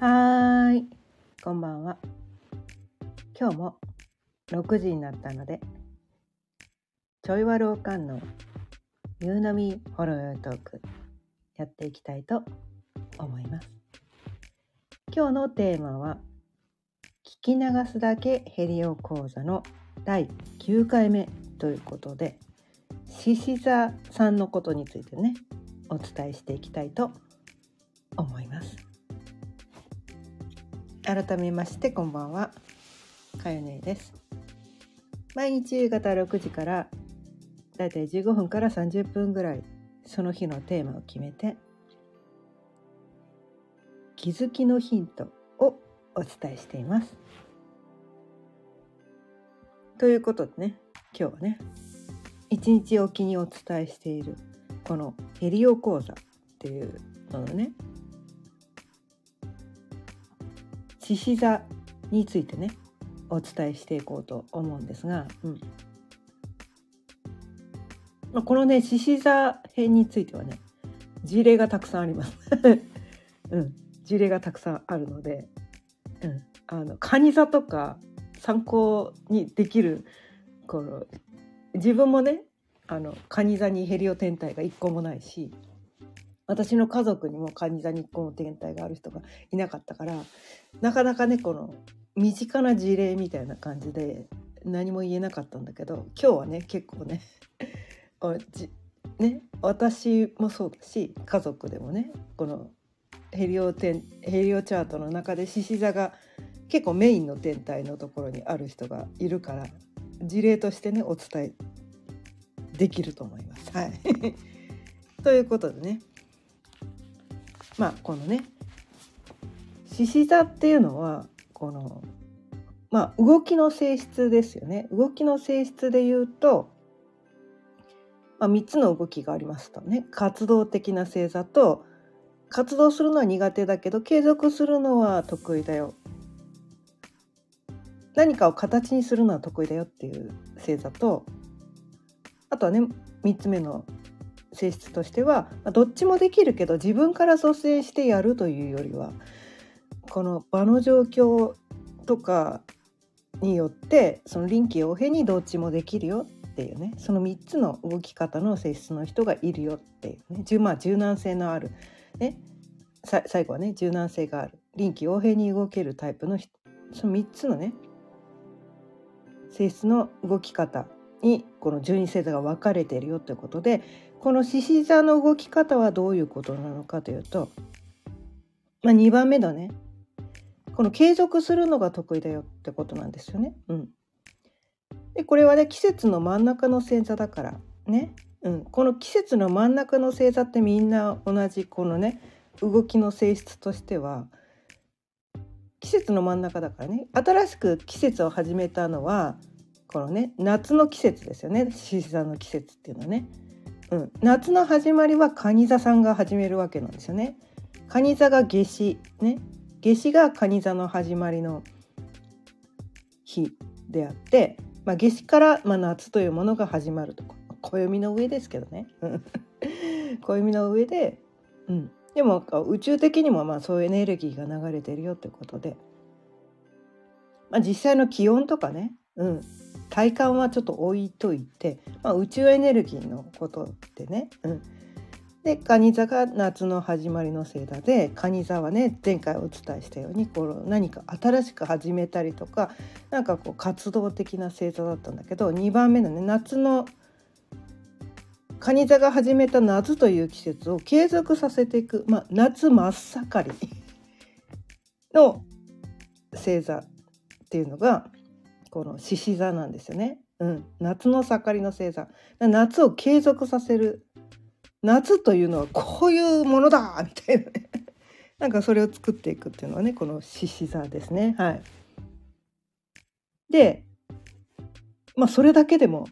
はーい、こんばんは。今日も6時になったので、ちょいわるおかんの夕飲みほろよいトークやっていきたいと思います。今日のテーマは、聞き流すだけヘリオ講座の第9回目ということで、獅子座さんのことについてね、お伝えしていきたいと思います改めましてこんばんは。かよねです。毎日夕方6時からだいたい15分から30分ぐらいその日のテーマを決めて気づきのヒントをお伝えしています。ということでね今日はね一日おきにお伝えしているこのヘリオ講座っていうののね獅子座についてねお伝えしていこうと思うんですが、うん。まあ、このね獅子座編についてはね事例がたくさんあります。うん、事例がたくさんあるので、うん、あの蟹座とか参考にできるこの自分もねあの蟹座にヘリオ天体が一個もないし私の家族にも蟹座に一個も天体がある人がいなかったからなかなかねこの身近な事例みたいな感じで何も言えなかったんだけど今日はね結構ね じね私もそうだし家族でもねこのヘリオヘリオチャートの中で獅子座が結構メインの天体のところにある人がいるから事例としてねお伝えできると思います。はい ということでねまあこのね獅子座っていうのはこのまあ動きの性質ですよね。動きの性質で言うと、まあ、3つの動きがありますとね。活動的な星座と活動するのは苦手だけど継続するのは得意だよ。何かを形にするのは得意だよっていう星座とあとはね3つ目の性質としてはどっちもできるけど自分から率先してやるというよりはこの場の状況とかによってその臨機応変にどっちもできるよっていうねその3つの動き方の性質の人がいるよっていうねまあ柔軟性のある、ね、最後はね柔軟性がある臨機応変に動けるタイプの人その3つのね性質の動き方にこの十二星座が分かれているよということでこの獅子座の動き方はどういうことなのかというと、まあ、2番目のね。この継続するのが得意だよってことなんですよね。うん、でこれはね季節の真ん中の星座だからね、うん、この季節の真ん中の星座ってみんな同じこのね動きの性質としては季節の真ん中だからね。新しく季節を始めたのはこのね夏の季節ですよね。獅子座の季節っていうのはね、うん、夏の始まりは蟹座さんが始めるわけなんですよね。蟹座が夏至。ね。夏至が蟹座の始まりの日であって、まあ、夏至から、まあ、夏というものが始まると。暦の上ですけどね。暦の上で、うん、でも宇宙的にもまあそういうエネルギーが流れてるよってことで、まあ、実際の気温とかね、うん、体感はちょっと置いといて、まあ、宇宙エネルギーのことでね、うん、で蟹座が夏の始まりの星座で蟹座はね前回お伝えしたようにこう何か新しく始めたりとかなんかこう活動的な星座だったんだけど2番目のね夏の蟹座が始めた夏という季節を継続させていく、まあ、夏真っ盛りの星座っていうのがこの獅子座なんですよね。うん、夏の盛りの星座。夏を継続させる。夏というのはこういうものだみたいなね。なんかそれを作っていくっていうのはねこの獅子座ですね。はい、でまあそれだけでも、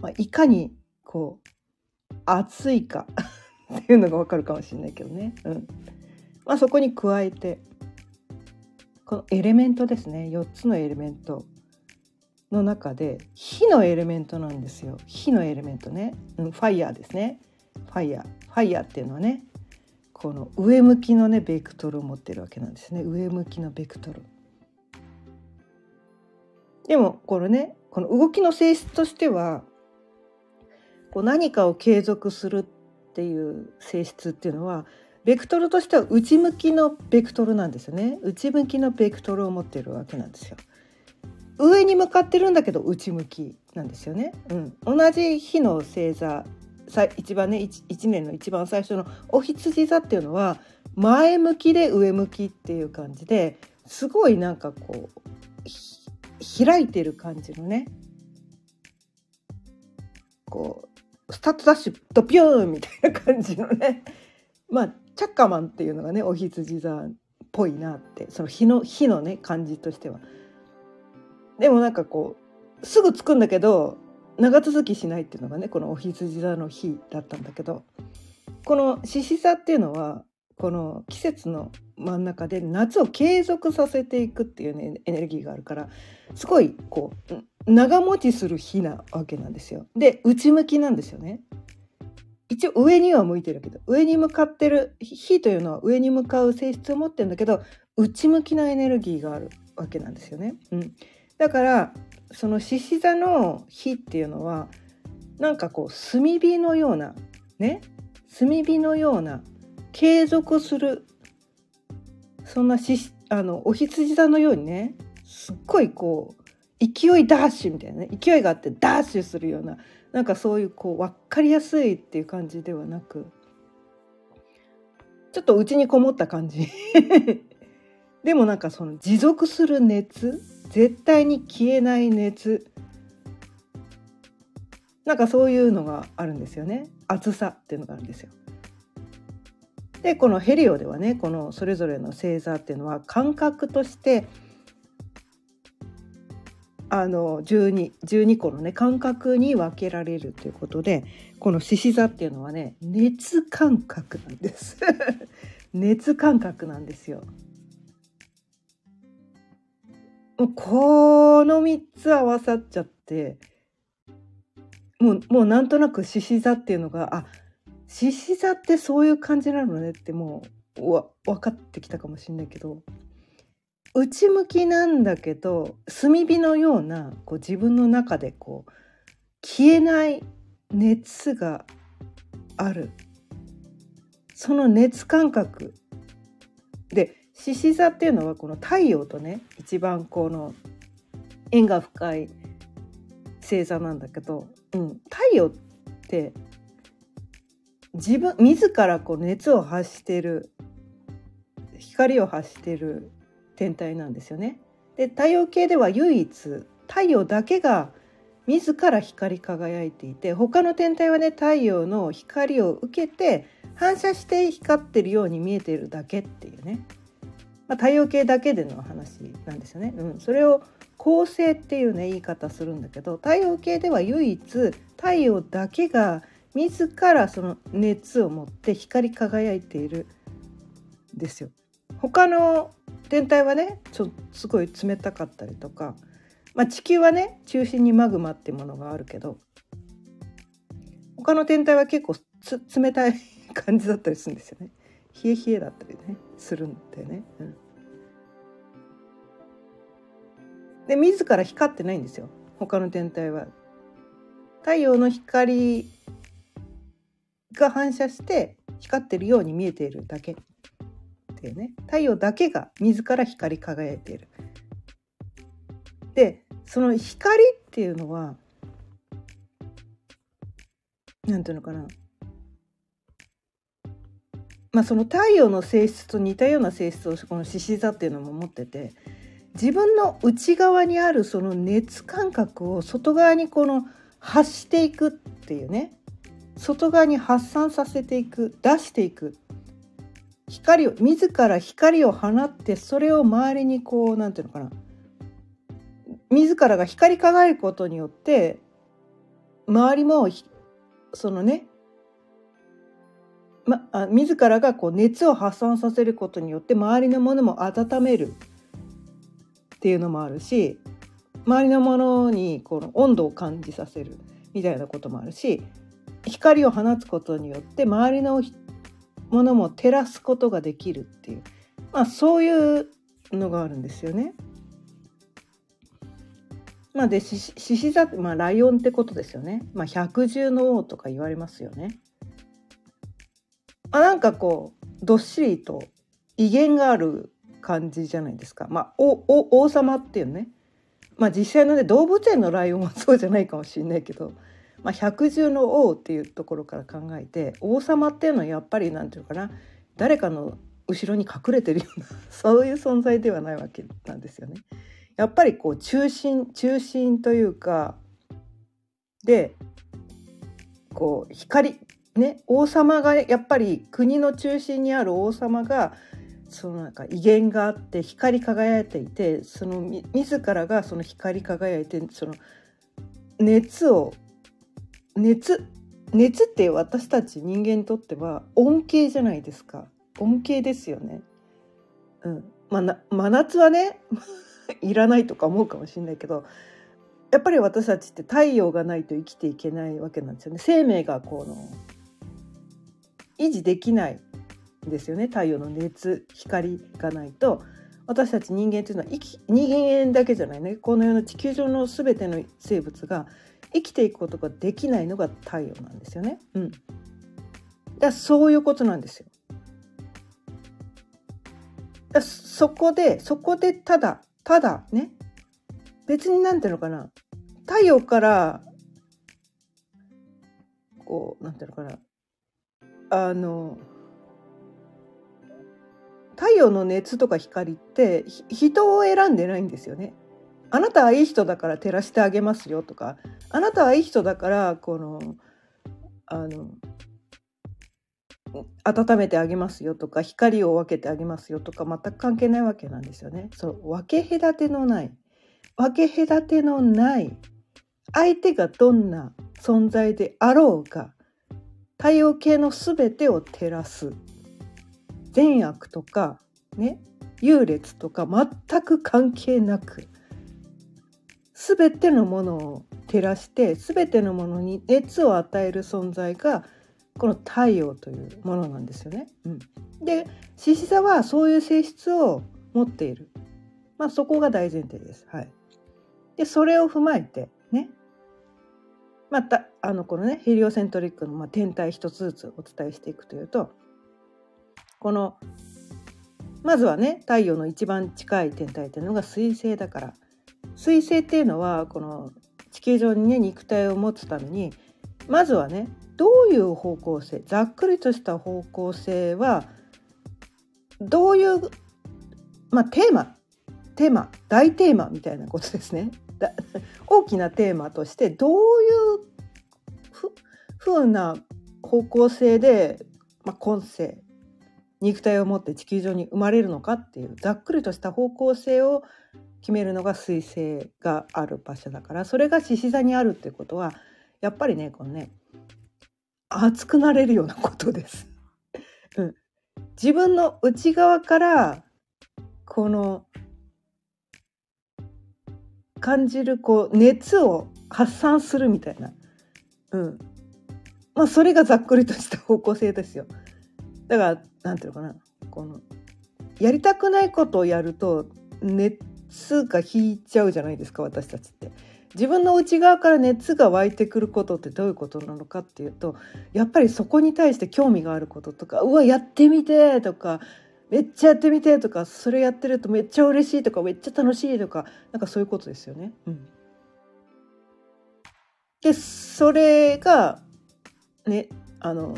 まあ、いかにこう暑いか っていうのがわかるかもしれないけどね。うん。まあ、そこに加えてこのエレメントですね。4つのエレメント。の中で火のエレメントなんですよ。火のエレメントね、うん、ファイヤーですね。ファイヤー。ファイヤーっていうのはねこの上向きのねベクトルを持ってるわけなんですね。上向きのベクトル。でもこれねこの動きの性質としてはこう何かを継続するっていう性質っていうのはベクトルとしては内向きのベクトルなんですよね。内向きのベクトルを持ってるわけなんですよ。上に向かってるんだけど内向きなんですよね、うん、同じ日の星座一番ね 1, 年の一番最初のお羊座っていうのは前向きで上向きっていう感じですごいなんかこう開いてる感じのねこうスタートダッシュドピューンみたいな感じのね まあチャッカマンっていうのがねお羊座っぽいなってその火の火のね感じとしては。でもなんかこうすぐ着くんだけど長続きしないっていうのがねこのお羊座の日だったんだけどこの獅子座っていうのはこの季節の真ん中で夏を継続させていくっていうねエネルギーがあるからすごいこう長持ちする日なわけなんですよ。で内向きなんですよね。一応上には向いてるけど上に向かってる火というのは上に向かう性質を持ってるんだけど内向きなエネルギーがあるわけなんですよね。うん、だからその獅子座の火っていうのはなんかこう炭火のようなね？炭火のような継続するそんなしあのお羊座のようにねすっごいこう勢いダッシュみたいなね勢いがあってダッシュするようななんかそういうこう分かりやすいっていう感じではなくちょっと内にこもった感じ。でもなんかその持続する熱絶対に消えない熱なんかそういうのがあるんですよね熱さっていうのがあるんですよ。でこのヘリオではねこのそれぞれの星座っていうのは感覚としてあの 12, 12個のね感覚に分けられるということでこの獅子座っていうのはね熱感覚なんです 熱感覚なんですよ。もうこの3つ合わさっちゃってもうもうなんとなく獅子座っていうのがあ獅子座ってそういう感じなのねってもうわ分かってきたかもしれないけど内向きなんだけど炭火のようなこう自分の中でこう消えない熱がある。その熱感覚獅子座っていうのはこの太陽とね一番この縁が深い星座なんだけど、うん、太陽って自分自らこう熱を発してる光を発してる天体なんですよね。で太陽系では唯一太陽だけが自ら光り輝いていて他の天体はね太陽の光を受けて反射して光ってるように見えてるだけっていうね、まあ、太陽系だけでの話なんですよね。うん、それを恒星っていうね言い方するんだけど太陽系では唯一太陽だけが自らその熱を持って光り輝いているんですよ。他の天体はねちょすごい冷たかったりとか、まあ、地球はね中心にマグマってものがあるけど他の天体は結構冷たい感じだったりするんですよね。冷え冷えだったりねするんだよね。うん、で自ら光ってないんですよ他の天体は。太陽の光が反射して光ってるように見えているだけっていうね太陽だけが自ら光り輝いている。でその光っていうのは何ていうのかなまあその太陽の性質と似たような性質をこの獅子座っていうのも持ってて自分の内側にあるその熱感覚を外側にこの発していくっていうね。外側に発散させていく出していく。光を自ら光を放ってそれを周りにこう何て言うのかな。自らが光り輝くことによって周りもそのね、ま、あ自らがこう熱を発散させることによって周りのものも温める。っていうのもあるし周りのものにこの温度を感じさせるみたいなこともあるし光を放つことによって周りのものも照らすことができるっていう、まあ、そういうのがあるんですよね。まあで獅子座って、まあ、ライオンってことですよね。まあ、百獣の王とか言われますよね。まあなんかこうどっしりと威厳がある感じじゃないですか。まあ、おお王様っていうね。まあ実際のね動物園のライオンはそうじゃないかもしれないけど、まあ、百獣の王っていうところから考えて王様っていうのはやっぱり何て言うかな誰かの後ろに隠れてるような そういう存在ではないわけなんですよね。やっぱりこう中心中心というかでこう光ね王様がやっぱり国の中心にある王様がそのなんか威厳があって光り輝いていてその自らがその光り輝いてその熱を熱熱って私たち人間にとっては恩恵じゃないですか恩恵ですよね。うん、まあ真夏はね いらないとか思うかもしれないけどやっぱり私たちって太陽がないと生きていけないわけなんですよね。生命がこの維持できないですよね。太陽の熱光がないと。私たち人間っていうのは生き人間だけじゃないね。この世の地球上の全ての生物が生きていくことができないのが太陽なんですよね。うん、だそういうことなんですよ。だそこでそこでただただね。別になんていうのかな。太陽からこうなんていうのかな。あの太陽の熱とか光って人を選んでないんですよね。あなたはいい人だから照らしてあげますよとかあなたはいい人だからこのあの温めてあげますよとか光を分けてあげますよとか全く関係ないわけなんですよね。そう分け隔てのない分け隔てのない相手がどんな存在であろうが太陽系の全てを照らす善悪とかね優劣とか全く関係なく全てのものを照らして全てのものに熱を与える存在がこの太陽というものなんですよね。うん、で獅子座はそういう性質を持っている、まあ、そこが大前提です。はい、でそれを踏まえてねまたあのこのねヘリオセントリックの、まあ、天体一つずつお伝えしていくというとこのまずはね太陽の一番近い天体っていうのが水星だから水星っていうのはこの地球上にね肉体を持つためにまずはねどういう方向性ざっくりとした方向性はどういう、まあ、テーマテーマ大テーマみたいなことですね。大きなテーマとしてどういうふふうな方向性で、まあ、今世肉体を持って地球上に生まれるのかっていうざっくりとした方向性を決めるのが彗星がある場所だからそれが獅子座にあるっていうことはやっぱりねこのね熱くなれるようなことです。うん、自分の内側からこの感じるこう熱を発散するみたいな、うんまあ、それがざっくりとした方向性ですよ。だからなんていうのかなこのやりたくないことをやると熱が引いちゃうじゃないですか私たちって。自分の内側から熱が湧いてくることってどういうことなのかっていうとやっぱりそこに対して興味があることとか「うわやってみて」とか「めっちゃやってみて」とか「それやってるとめっちゃ嬉しい」とか「めっちゃ楽しい」とかなんかそういうことですよね。うん、でそれがねあの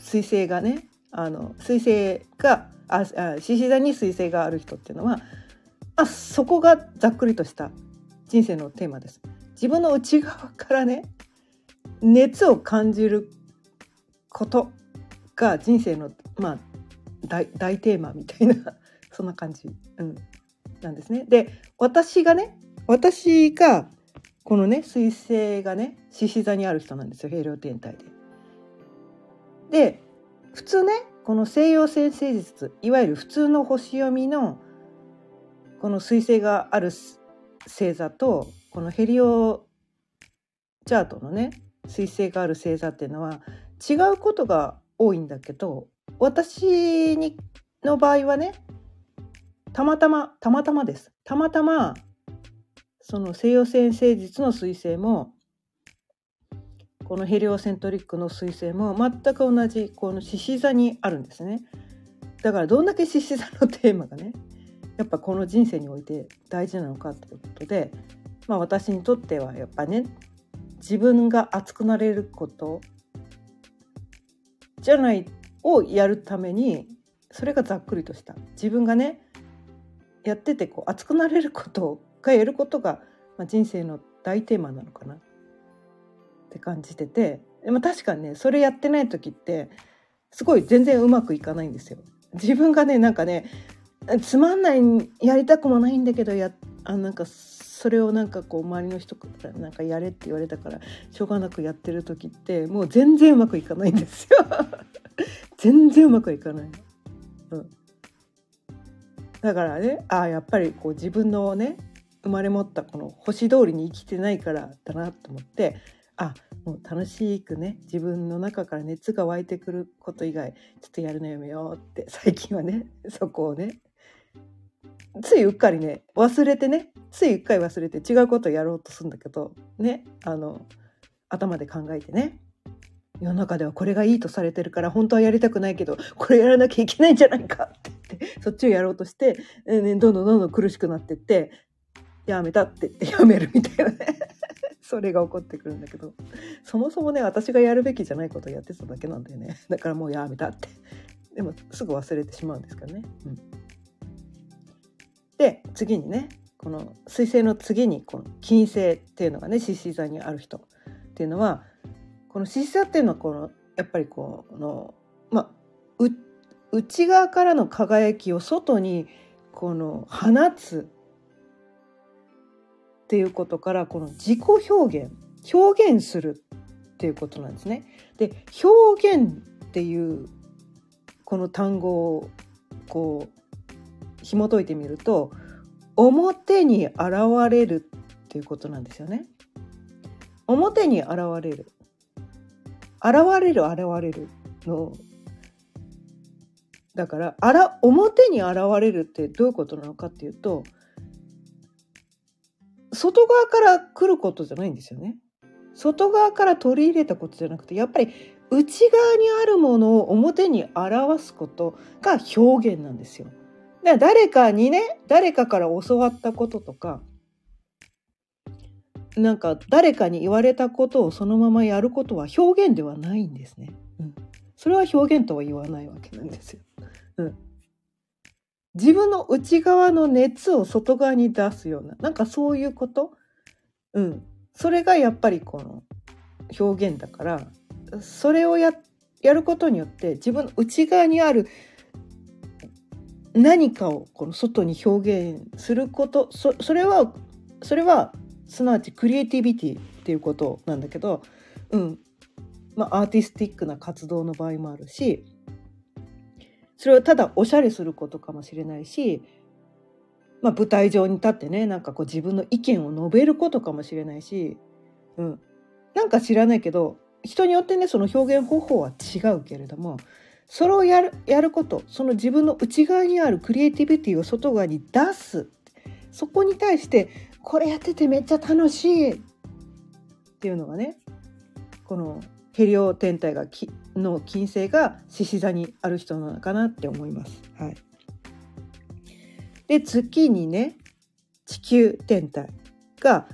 彗星がねあの彗星がああ獅子座に彗星がある人っていうのはあそこがざっくりとした人生のテーマです。自分の内側からね熱を感じることが人生のまあ大大テーマみたいな そんな感じ、うん、なんですね。で私がね私がこのね彗星がね獅子座にある人なんですよ平陵天体で。で普通ねこの西洋先生術いわゆる普通の星読みのこの彗星がある星座とこのヘリオチャートのね彗星がある星座っていうのは違うことが多いんだけど私にの場合はねたまたまたまたまです。たまたまその西洋先生術の彗星もこのヘリオセントリックの彗星も全く同じこの獅子座にあるんですね。だからどんだけ獅子座のテーマがねやっぱこの人生において大事なのかっていうことでまあ私にとってはやっぱね自分が熱くなれることじゃないをやるためにそれがざっくりとした。自分がねやっててこう熱くなれることがやることが、ま、人生の大テーマなのかな。って感じててでも確かにねそれやってない時ってすごい全然うまくいかないんですよ。自分がねなんかねつまんないやりたくもないんだけどやあなんかそれをなんかこう周りの人からなんかやれって言われたからしょうがなくやってる時ってもう全然うまくいかないんですよ。全然うまくいかない、うん、だからねああやっぱりこう自分のね生まれ持ったこの星通りに生きてないからだなと思ってあもう楽しくね自分の中から熱が湧いてくること以外ちょっとやるのやめようって 最近はねそこをねついうっかりね忘れてねついうっかり忘れて違うことをやろうとするんだけどねあの頭で考えてね世の中ではこれがいいとされてるから本当はやりたくないけどこれやらなきゃいけないんじゃないかって言ってそっちをやろうとして、ね、どんどんどんどん苦しくなってってやめたって言ってやめるみたいなね。それが起こってくるんだけどそもそもね私がやるべきじゃないことをやってただけなんだよね。だからもうやめたって。でもすぐ忘れてしまうんですけどね。うん。で次にねこの彗星の次にこの金星っていうのがね獅子座にある人っていうのはこの獅子座っていうのはこのやっぱりこのまあ内側からの輝きを外にこの放つっていうことからこの自己表現表現するっていうことなんですね。で表現っていうこの単語をこう紐解いてみると表に現れるっていうことなんですよね。表に現れる現れる現れるのだからあら表に現れるってどういうことなのかっていうと外側から来ることじゃないんですよね。外側から取り入れたことじゃなくてやっぱり内側にあるものを表に表すことが表現なんですよ。だから誰かにね誰かから教わったこととかなんか誰かに言われたことをそのままやることは表現ではないんですね。うん、それは表現とは言わないわけなんですよ。うん、自分の内側の熱を外側に出すようななんかそういうこと、うん、それがやっぱりこの表現だからそれをややることによって自分の内側にある何かをこの外に表現することそそれはそれはすなわちクリエイティビティっていうことなんだけど、うん。まあ、アーティスティックな活動の場合もあるしそれをただおしゃれすることかもしれないし、まあ、舞台上に立ってねなんかこう自分の意見を述べることかもしれないし、うん、なんか知らないけど人によってねその表現方法は違うけれどもそれをやるやることその自分の内側にあるクリエイティビティを外側に出す。そこに対してこれやっててめっちゃ楽しいっていうのがねこのヘリオ天体がきの金星が獅子座にある人なのかなって思います。はい、で月にね地球天体が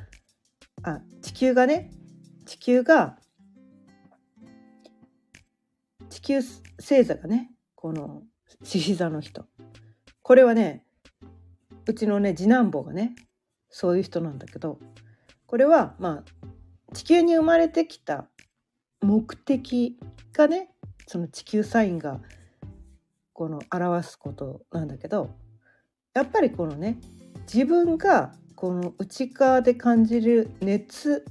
あ地球がね地球が地球星座がねこの獅子座の人これはねうちのね次男坊がねそういう人なんだけどこれはまあ地球に生まれてきた目的がねその地球サインがこの表すことなんだけどやっぱりこのね自分がこの内側で感じる熱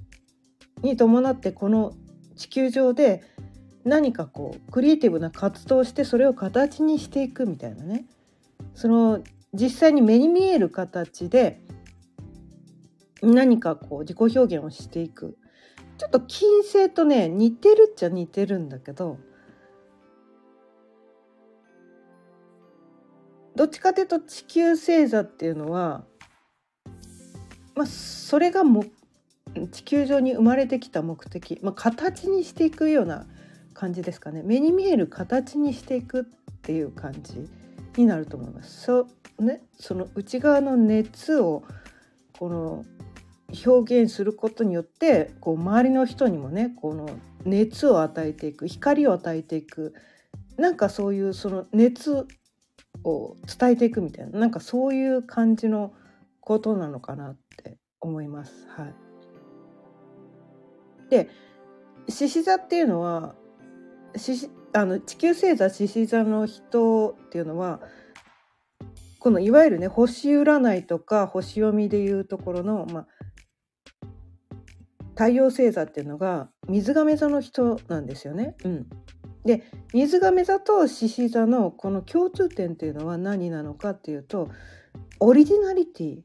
に伴ってこの地球上で何かこうクリエイティブな活動をしてそれを形にしていくみたいなね。その実際に目に見える形で何かこう自己表現をしていく。ちょっと金星とね似てるっちゃ似てるんだけどどっちかというと地球星座っていうのは、まあ、それがも地球上に生まれてきた目的、まあ、形にしていくような感じですかね目に見える形にしていくっていう感じになると思います。そ,、ね、その内側の熱をこの表現することによってこう周りの人にもねこの熱を与えていく光を与えていくなんかそういうその熱を伝えていくみたいななんかそういう感じのことなのかなって思います。はい、で獅子座っていうのはあの地球星座獅子座の人っていうのはこのいわゆるね星占いとか星読みでいうところの、まあ、太陽星座っていうのが水亀座の人なんですよね。うん、で水亀座と獅子座のこの共通点っていうのは何なのかっていうとオリジナリティ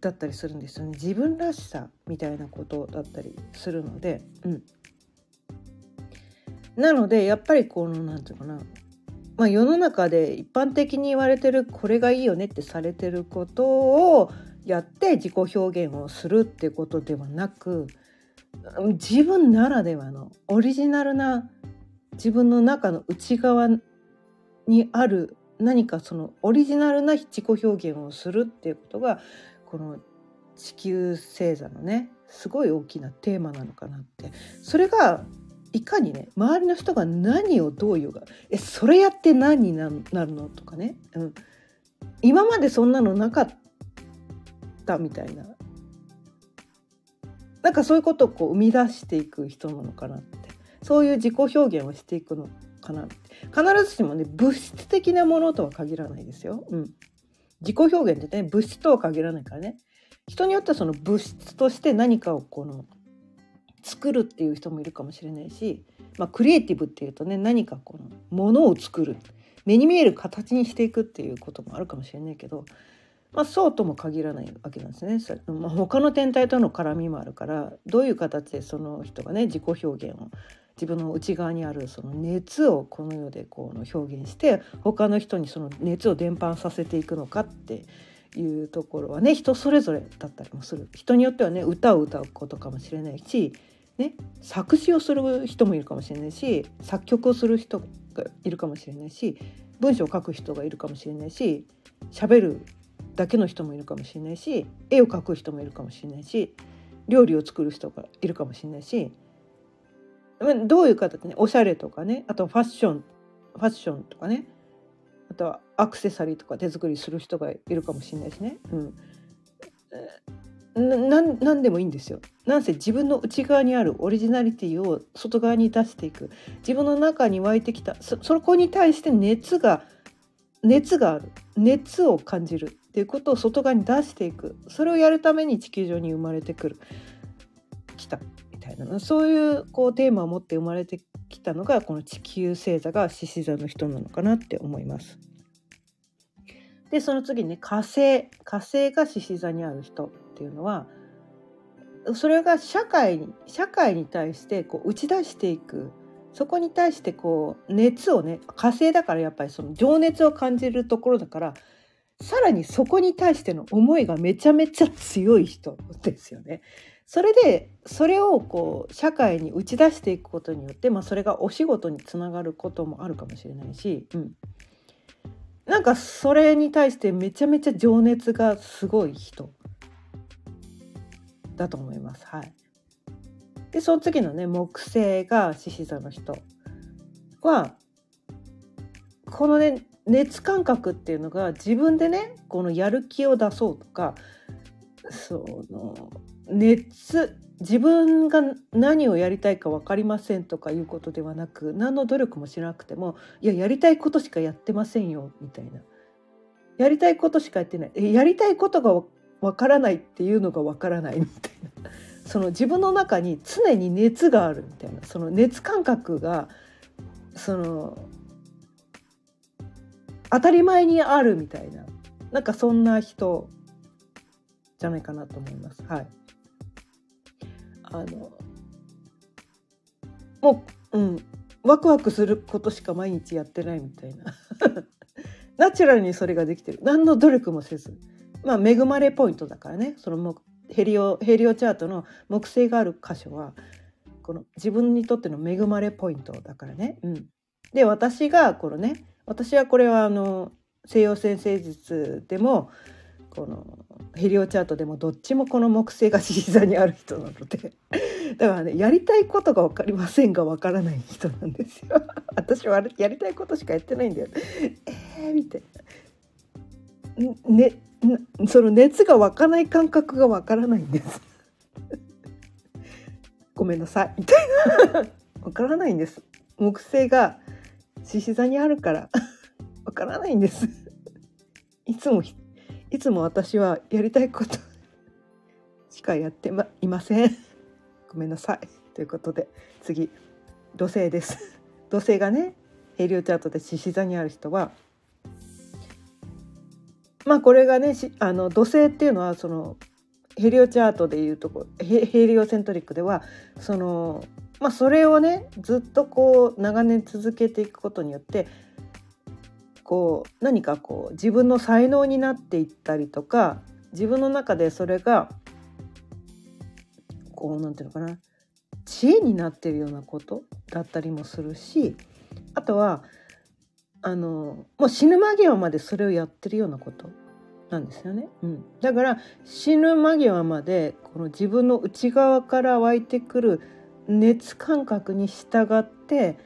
だったりするんですよね。自分らしさみたいなことだったりするので、うん、なのでやっぱりこの何て言うかな。まあ、世の中で一般的に言われてるこれがいいよねってされてることをやって自己表現をするってことではなく自分ならではのオリジナルな自分の中の内側にある何かそのオリジナルな自己表現をするっていうことがこの地球星座のねすごい大きなテーマなのかなって。それがいかにね周りの人が何をどう言うかえそれやって何になるのとかね、うん、今までそんなのなかったみたいななんかそういうことをこう生み出していく人なのかなって。そういう自己表現をしていくのかなって。必ずしもね物質的なものとは限らないですよ。うん、自己表現ってね物質とは限らないからね。人によってはその物質として何かをこの作るっていう人もいるかもしれないし、まあ、クリエイティブっていうとね何かこのものを作る。目に見える形にしていくっていうこともあるかもしれないけどまあ、そうとも限らないわけなんですね。まあ、他の天体との絡みもあるからどういう形でその人がね自己表現を自分の内側にあるその熱をこの世でこう表現して他の人にその熱を伝播させていくのかっていうところはね人それぞれだったりもする人によってはね歌を歌うことかもしれないし、ね、作詞をする人もいるかもしれないし作曲をする人がいるかもしれないし文章を書く人がいるかもしれないし喋るだけの人もいるかもしれないし絵を描く人もいるかもしれないし料理を作る人がいるかもしれないしどういう形ねおしゃれとかねあとファッションファッションとかねあとはアクセサリーとか手作りする人がいるかもしれないしね、うん、ななんでもいいんですよ。なんせ自分の内側にあるオリジナリティを外側に出していく。自分の中に湧いてきたそそこに対して熱が熱がある。熱を感じる。っていうことを外側に出していく。それをやるために地球上に生まれてくる。来たみたいな。そういうこうテーマを持って生まれてきたのがこの地球星座が獅子座の人なのかなって思います。でその次にね火星。火星が獅子座にある人っていうのはそれが社会に社会に対してこう打ち出していく。そこに対してこう熱をね火星だからやっぱりその情熱を感じるところだからさらにそこに対しての思いがめちゃめちゃ強い人ですよね。それでそれをこう社会に打ち出していくことによって、まあ、それがお仕事につながることもあるかもしれないし、うん、なんかそれに対してめちゃめちゃ情熱がすごい人だと思います。はい、でその次のね木星が獅子座の人はこのね熱感覚っていうのが自分でねこのやる気を出そうとかその熱自分が何をやりたいか分かりませんとかいうことではなく何の努力もしなくてもいややりたいことしかやってませんよみたいな。やりたいことしかやってない。やりたいことが分からないっていうのが分からないみたいな。その自分の中に常に熱があるみたいな。その熱感覚がその当たり前にあるみたいな。なんかそんな人じゃないかなと思います。はい、あのもう、うん、ワクワクすることしか毎日やってないみたいな。ナチュラルにそれができてる。何の努力もせず。まあ恵まれポイントだからね。そのヘリオヘリオチャートの木星がある箇所はこの自分にとっての恵まれポイントだからね。うん、で私がこのね私はこれはあの西洋先生術でもこのヘリオチャートでもどっちもこの木星が獅子座にある人なので だからねやりたいことが分かりませんが分からない人なんですよ。私はやりたいことしかやってないんだよ。えー、みたいな。ねその熱が湧かない感覚がわからないんですごめんなさいみたいな わからないんです木星が獅子座にあるからわからないん。ですいつもいつも私はやりたいことしかやってまいません。ごめん。なさいということで次土星です土星がねヘリオチャートで獅子座にある人はまあこれがねあの土星っていうのはそのヘリオチャートでいうとこヘヘリオセントリックではそのまあそれをねずっとこう長年続けていくことによってこう何かこう自分の才能になっていったりとか自分の中でそれがこうなんていうのかな知恵になってるようなことだったりもするしあとはあのもう死ぬ間際までそれをやってるようなことなんですよね。うん、だから死ぬ間際までこの自分の内側から湧いてくる熱感覚に従って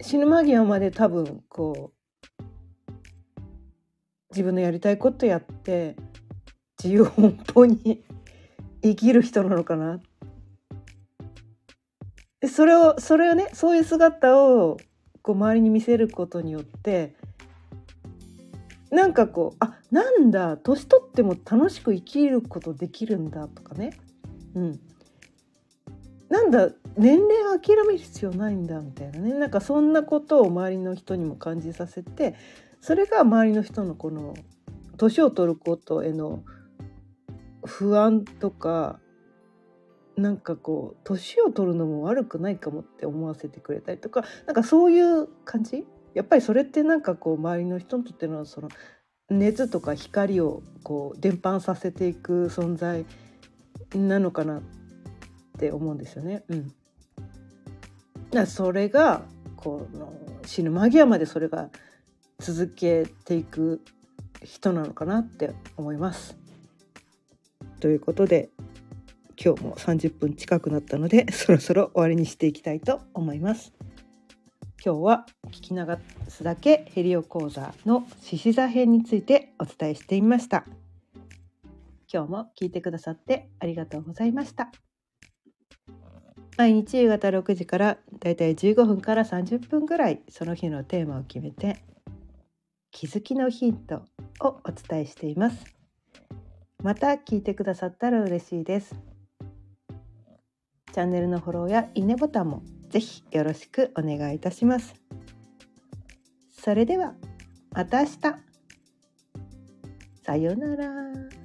死ぬ間際まで多分こう自分のやりたいことやって自由奔放に 生きる人なのかな。それをそれをねそういう姿をこう周りに見せることによってなんかこうあなんだ年取っても楽しく生きることできるんだとかね、うん、なんだ年齢諦める必要ないんだみたいなね。なんかそんなことを周りの人にも感じさせてそれが周りの人のこの年を取ることへの不安とかなんかこう年を取るのも悪くないかもって思わせてくれたりとかなんかそういう感じやっぱりそれってなんかこう周りの人にとってのその熱とか光をこう伝播させていく存在なのかなって思うんですよね。うん、だそれがこの死ぬ間際までそれが続けていく人なのかなって思います。ということで今日も30分近くなったのでそろそろ終わりにしていきたいと思います。今日は聞き流すだけヘリオ講座の獅子座編についてお伝えしてみました。今日も聞いてくださってありがとうございました。毎日夕方6時からだいたい15分から30分ぐらいその日のテーマを決めて気づきのヒントをお伝えしています。また聞いてくださったら嬉しいです。チャンネルのフォローやいいねボタンもぜひよろしくお願いいたします。それではまた明日。さようなら。